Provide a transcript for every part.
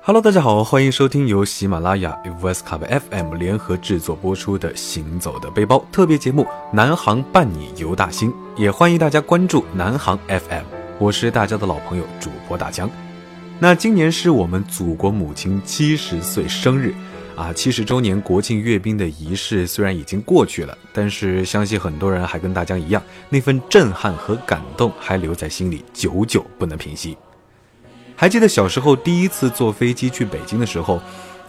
Hello，大家好，欢迎收听由喜马拉雅、VS 卡 b FM 联合制作播出的《行走的背包》特别节目《南航伴你游大兴》，也欢迎大家关注南航 FM，我是大家的老朋友主播大江。那今年是我们祖国母亲七十岁生日，啊，七十周年国庆阅兵的仪式虽然已经过去了，但是相信很多人还跟大江一样，那份震撼和感动还留在心里，久久不能平息。还记得小时候第一次坐飞机去北京的时候，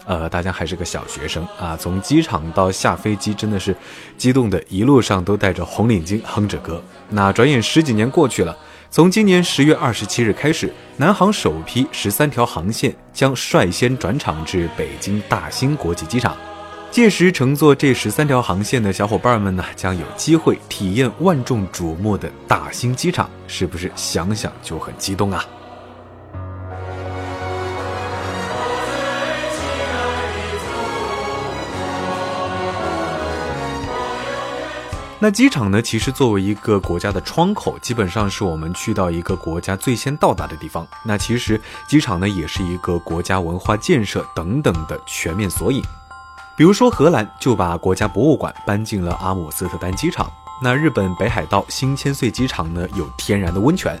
呃，大家还是个小学生啊，从机场到下飞机真的是激动的，一路上都带着红领巾哼着歌。那转眼十几年过去了，从今年十月二十七日开始，南航首批十三条航线将率先转场至北京大兴国际机场。届时乘坐这十三条航线的小伙伴们呢，将有机会体验万众瞩目的大兴机场，是不是想想就很激动啊？那机场呢？其实作为一个国家的窗口，基本上是我们去到一个国家最先到达的地方。那其实机场呢，也是一个国家文化建设等等的全面索引。比如说，荷兰就把国家博物馆搬进了阿姆斯特丹机场。那日本北海道新千岁机场呢，有天然的温泉。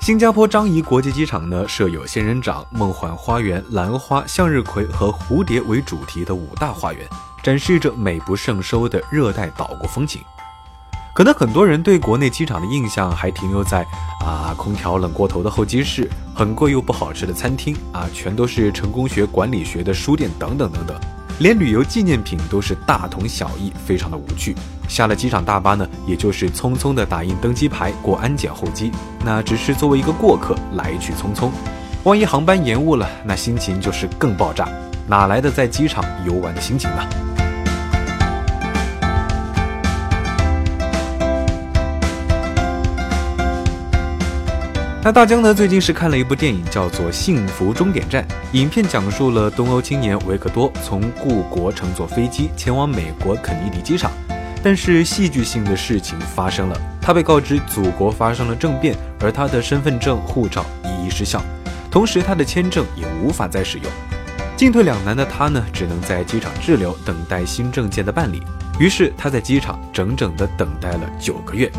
新加坡樟宜国际机场呢，设有仙人掌、梦幻花园、兰花、向日葵和蝴蝶为主题的五大花园，展示着美不胜收的热带岛国风情。可能很多人对国内机场的印象还停留在啊，空调冷过头的候机室，很贵又不好吃的餐厅啊，全都是成功学、管理学的书店等等等等，连旅游纪念品都是大同小异，非常的无趣。下了机场大巴呢，也就是匆匆的打印登机牌、过安检候机，那只是作为一个过客，来去匆匆。万一航班延误了，那心情就是更爆炸，哪来的在机场游玩的心情呢？那大江呢？最近是看了一部电影，叫做《幸福终点站》。影片讲述了东欧青年维克多从故国乘坐飞机前往美国肯尼迪机场，但是戏剧性的事情发生了，他被告知祖国发生了政变，而他的身份证、护照一一失效，同时他的签证也无法再使用。进退两难的他呢，只能在机场滞留，等待新证件的办理。于是他在机场整整的等待了九个月。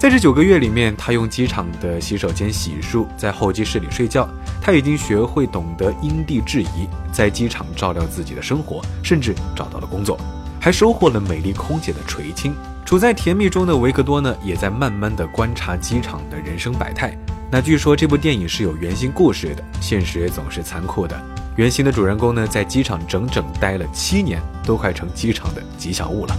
在这九个月里面，他用机场的洗手间洗漱，在候机室里睡觉。他已经学会懂得因地制宜，在机场照料自己的生活，甚至找到了工作，还收获了美丽空姐的垂青。处在甜蜜中的维克多呢，也在慢慢的观察机场的人生百态。那据说这部电影是有原型故事的，现实总是残酷的。原型的主人公呢，在机场整整待了七年，都快成机场的吉祥物了。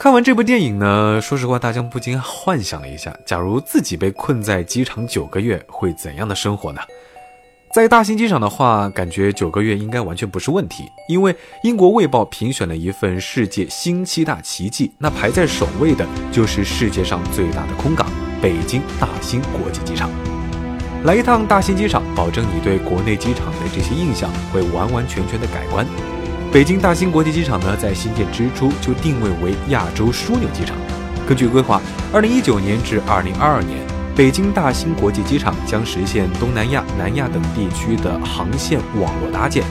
看完这部电影呢，说实话，大江不禁幻想了一下，假如自己被困在机场九个月，会怎样的生活呢？在大兴机场的话，感觉九个月应该完全不是问题，因为英国卫报评选了一份世界新七大奇迹，那排在首位的就是世界上最大的空港——北京大兴国际机场。来一趟大兴机场，保证你对国内机场的这些印象会完完全全的改观。北京大兴国际机场呢，在新建之初就定位为亚洲枢纽机场。根据规划，二零一九年至二零二二年，北京大兴国际机场将实现东南亚、南亚等地区的航线网络搭建，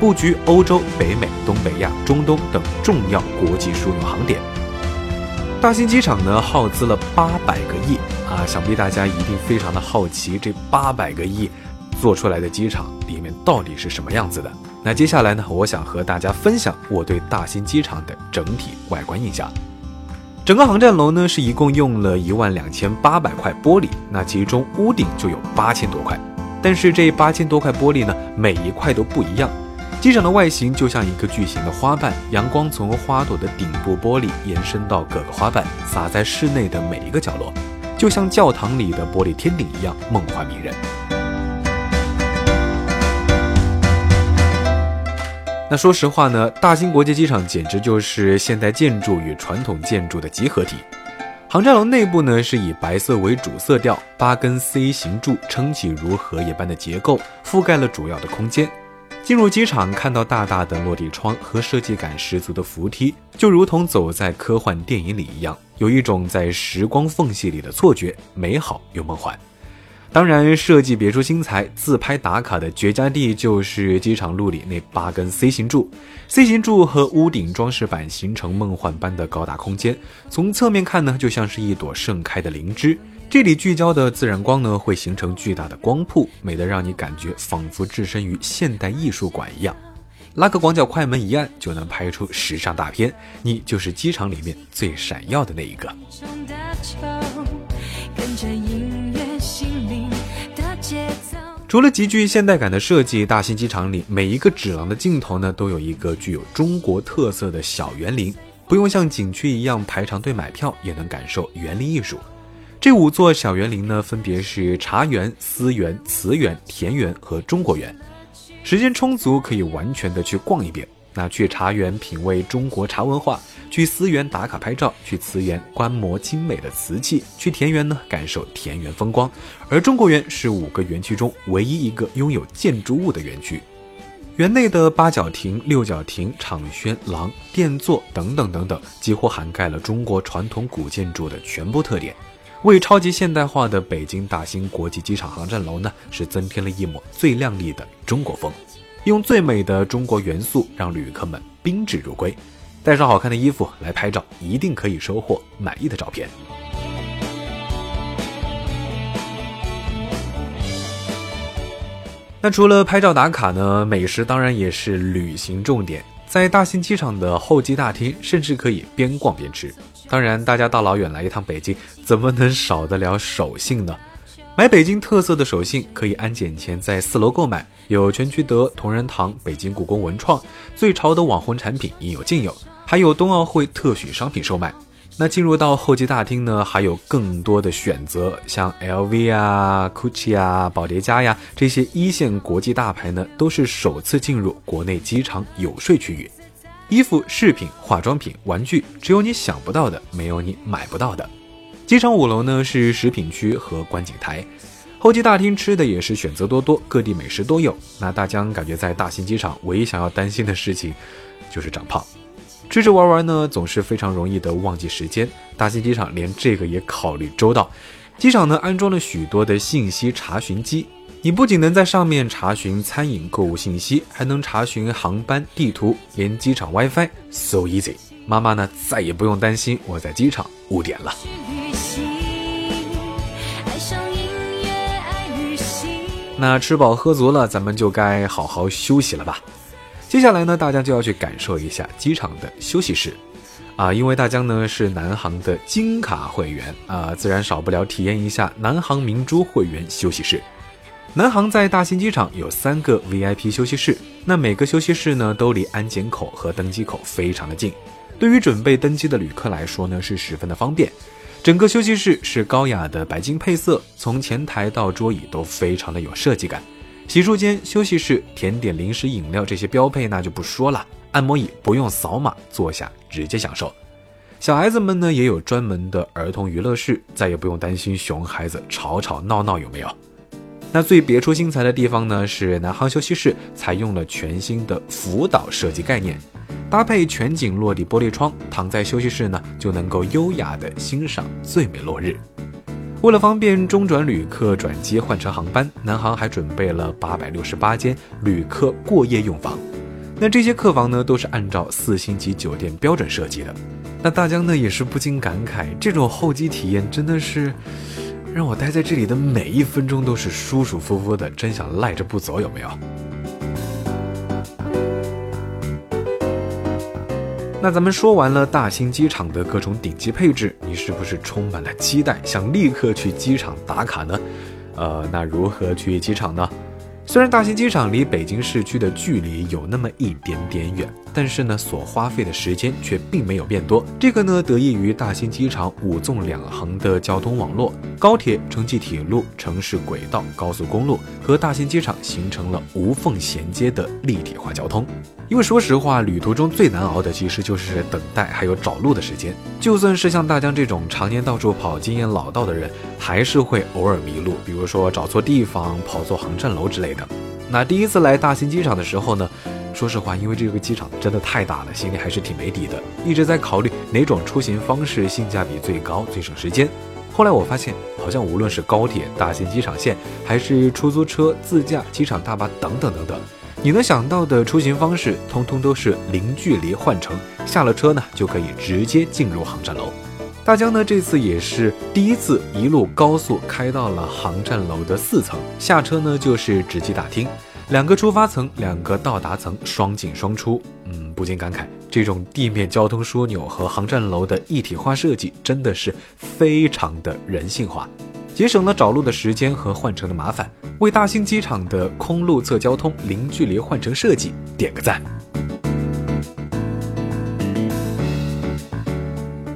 布局欧洲、北美、东北亚、中东等重要国际枢纽航点。大兴机场呢，耗资了八百个亿啊，想必大家一定非常的好奇，这八百个亿做出来的机场里面到底是什么样子的？那接下来呢，我想和大家分享我对大兴机场的整体外观印象。整个航站楼呢是一共用了一万两千八百块玻璃，那其中屋顶就有八千多块。但是这八千多块玻璃呢，每一块都不一样。机场的外形就像一个巨型的花瓣，阳光从花朵的顶部玻璃延伸到各个花瓣，洒在室内的每一个角落，就像教堂里的玻璃天顶一样梦幻迷人。那说实话呢，大兴国际机场简直就是现代建筑与传统建筑的集合体。航站楼内部呢是以白色为主色调，八根 C 型柱撑起如荷叶般的结构，覆盖了主要的空间。进入机场，看到大大的落地窗和设计感十足的扶梯，就如同走在科幻电影里一样，有一种在时光缝隙里的错觉，美好又梦幻。当然，设计别出心裁、自拍打卡的绝佳地就是机场路里那八根 C 型柱。C 型柱和屋顶装饰板形成梦幻般的高大空间，从侧面看呢，就像是一朵盛开的灵芝。这里聚焦的自然光呢，会形成巨大的光瀑，美得让你感觉仿佛置身于现代艺术馆一样。拉个广角快门一按，就能拍出时尚大片，你就是机场里面最闪耀的那一个。除了极具现代感的设计，大兴机场里每一个指廊的尽头呢，都有一个具有中国特色的小园林，不用像景区一样排长队买票，也能感受园林艺术。这五座小园林呢，分别是茶园、思园、慈园、田园和中国园。时间充足，可以完全的去逛一遍。那去茶园品味中国茶文化，去思园打卡拍照，去慈园观摩精美的瓷器，去田园呢感受田园风光。而中国园是五个园区中唯一一个拥有建筑物的园区，园内的八角亭、六角亭、场轩、廊、殿座等等等等，几乎涵盖了中国传统古建筑的全部特点，为超级现代化的北京大兴国际机场航站楼呢是增添了一抹最亮丽的中国风。用最美的中国元素让旅客们宾至如归，带上好看的衣服来拍照，一定可以收获满意的照片。那除了拍照打卡呢？美食当然也是旅行重点，在大兴机场的候机大厅，甚至可以边逛边吃。当然，大家大老远来一趟北京，怎么能少得了手信呢？买北京特色的手信，可以安检前在四楼购买，有全聚德、同仁堂、北京故宫文创，最潮的网红产品应有尽有，还有冬奥会特许商品售卖。那进入到候机大厅呢，还有更多的选择，像 LV 啊、GUCCI 啊、宝蝶家呀这些一线国际大牌呢，都是首次进入国内机场有税区域。衣服、饰品、化妆品、玩具，只有你想不到的，没有你买不到的。机场五楼呢是食品区和观景台，候机大厅吃的也是选择多多，各地美食都有。那大疆感觉在大兴机场唯一想要担心的事情就是长胖，吃吃玩玩呢总是非常容易的忘记时间。大兴机场连这个也考虑周到，机场呢安装了许多的信息查询机，你不仅能在上面查询餐饮购物信息，还能查询航班地图，连机场 WiFi，so easy。妈妈呢再也不用担心我在机场误点了。那吃饱喝足了，咱们就该好好休息了吧。接下来呢，大家就要去感受一下机场的休息室，啊，因为大疆呢是南航的金卡会员啊，自然少不了体验一下南航明珠会员休息室。南航在大兴机场有三个 VIP 休息室，那每个休息室呢都离安检口和登机口非常的近，对于准备登机的旅客来说呢是十分的方便。整个休息室是高雅的白金配色，从前台到桌椅都非常的有设计感。洗漱间、休息室、甜点、零食、饮料这些标配那就不说了。按摩椅不用扫码，坐下直接享受。小孩子们呢也有专门的儿童娱乐室，再也不用担心熊孩子吵吵闹闹有没有。那最别出心裁的地方呢是南航休息室采用了全新的辅导设计概念。搭配全景落地玻璃窗，躺在休息室呢，就能够优雅的欣赏最美落日。为了方便中转旅客转机换乘航班，南航还准备了八百六十八间旅客过夜用房。那这些客房呢，都是按照四星级酒店标准设计的。那大江呢，也是不禁感慨，这种候机体验真的是让我待在这里的每一分钟都是舒舒服服的，真想赖着不走，有没有？那咱们说完了大兴机场的各种顶级配置，你是不是充满了期待，想立刻去机场打卡呢？呃，那如何去机场呢？虽然大兴机场离北京市区的距离有那么一点点远，但是呢，所花费的时间却并没有变多。这个呢，得益于大兴机场五纵两横的交通网络，高铁、城际铁路、城市轨道、高速公路和大兴机场形成了无缝衔接的立体化交通。因为说实话，旅途中最难熬的其实就是等待还有找路的时间。就算是像大江这种常年到处跑、经验老道的人，还是会偶尔迷路，比如说找错地方、跑错航站楼之类的。那第一次来大兴机场的时候呢，说实话，因为这个机场真的太大了，心里还是挺没底的，一直在考虑哪种出行方式性价比最高、最省时间。后来我发现，好像无论是高铁、大兴机场线，还是出租车、自驾、机场大巴等等等等，你能想到的出行方式，通通都是零距离换乘，下了车呢就可以直接进入航站楼。大疆呢这次也是第一次一路高速开到了航站楼的四层，下车呢就是直机大厅。两个出发层，两个到达层，双进双出。嗯，不禁感慨，这种地面交通枢纽和航站楼的一体化设计真的是非常的人性化，节省了找路的时间和换乘的麻烦，为大兴机场的空路侧交通零距离换乘设计点个赞。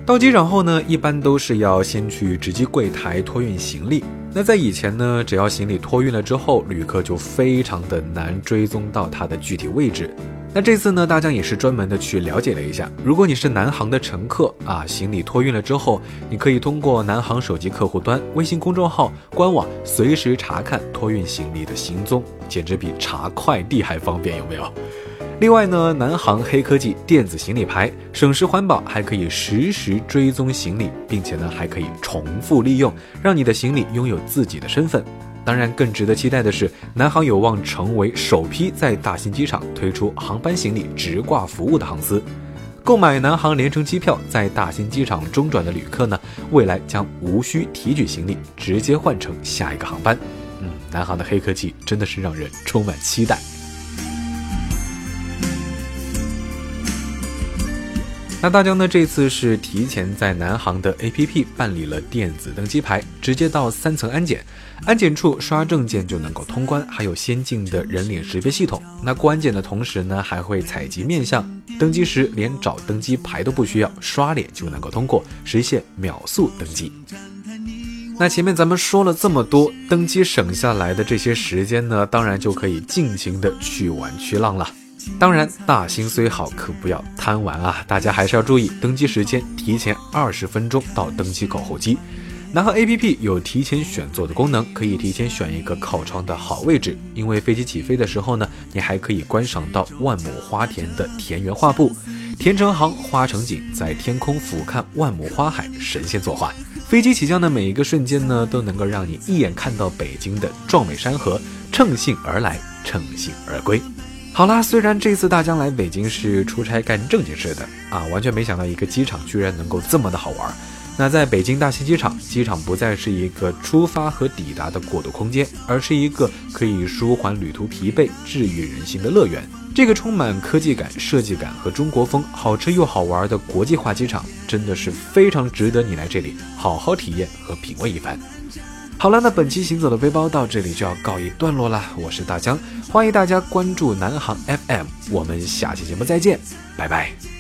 到机场后呢，一般都是要先去值机柜台托运行李。那在以前呢，只要行李托运了之后，旅客就非常的难追踪到它的具体位置。那这次呢，大疆也是专门的去了解了一下，如果你是南航的乘客啊，行李托运了之后，你可以通过南航手机客户端、微信公众号、官网随时查看托运行李的行踪，简直比查快递还方便，有没有？另外呢，南航黑科技电子行李牌，省时环保，还可以实时追踪行李，并且呢还可以重复利用，让你的行李拥有自己的身份。当然，更值得期待的是，南航有望成为首批在大兴机场推出航班行李直挂服务的航司。购买南航联程机票在大兴机场中转的旅客呢，未来将无需提取行李，直接换乘下一个航班。嗯，南航的黑科技真的是让人充满期待。那大疆呢？这次是提前在南航的 APP 办理了电子登机牌，直接到三层安检，安检处刷证件就能够通关，还有先进的人脸识别系统。那过安检的同时呢，还会采集面相，登机时连找登机牌都不需要，刷脸就能够通过，实现秒速登机。那前面咱们说了这么多，登机省下来的这些时间呢，当然就可以尽情的去玩去浪了。当然，大兴虽好，可不要贪玩啊！大家还是要注意登机时间，提前二十分钟到登机口候机。南航 APP 有提前选座的功能，可以提前选一个靠窗的好位置。因为飞机起飞的时候呢，你还可以观赏到万亩花田的田园画布，田成行，花成景，在天空俯瞰万亩花海，神仙作画。飞机起降的每一个瞬间呢，都能够让你一眼看到北京的壮美山河，乘兴而来，乘兴而归。好啦，虽然这次大疆来北京是出差干正经事的啊，完全没想到一个机场居然能够这么的好玩。那在北京大兴机场，机场不再是一个出发和抵达的过渡空间，而是一个可以舒缓旅途疲惫、治愈人心的乐园。这个充满科技感、设计感和中国风、好吃又好玩的国际化机场，真的是非常值得你来这里好好体验和品味一番。好了，那本期行走的背包到这里就要告一段落了。我是大江，欢迎大家关注南航 FM，我们下期节目再见，拜拜。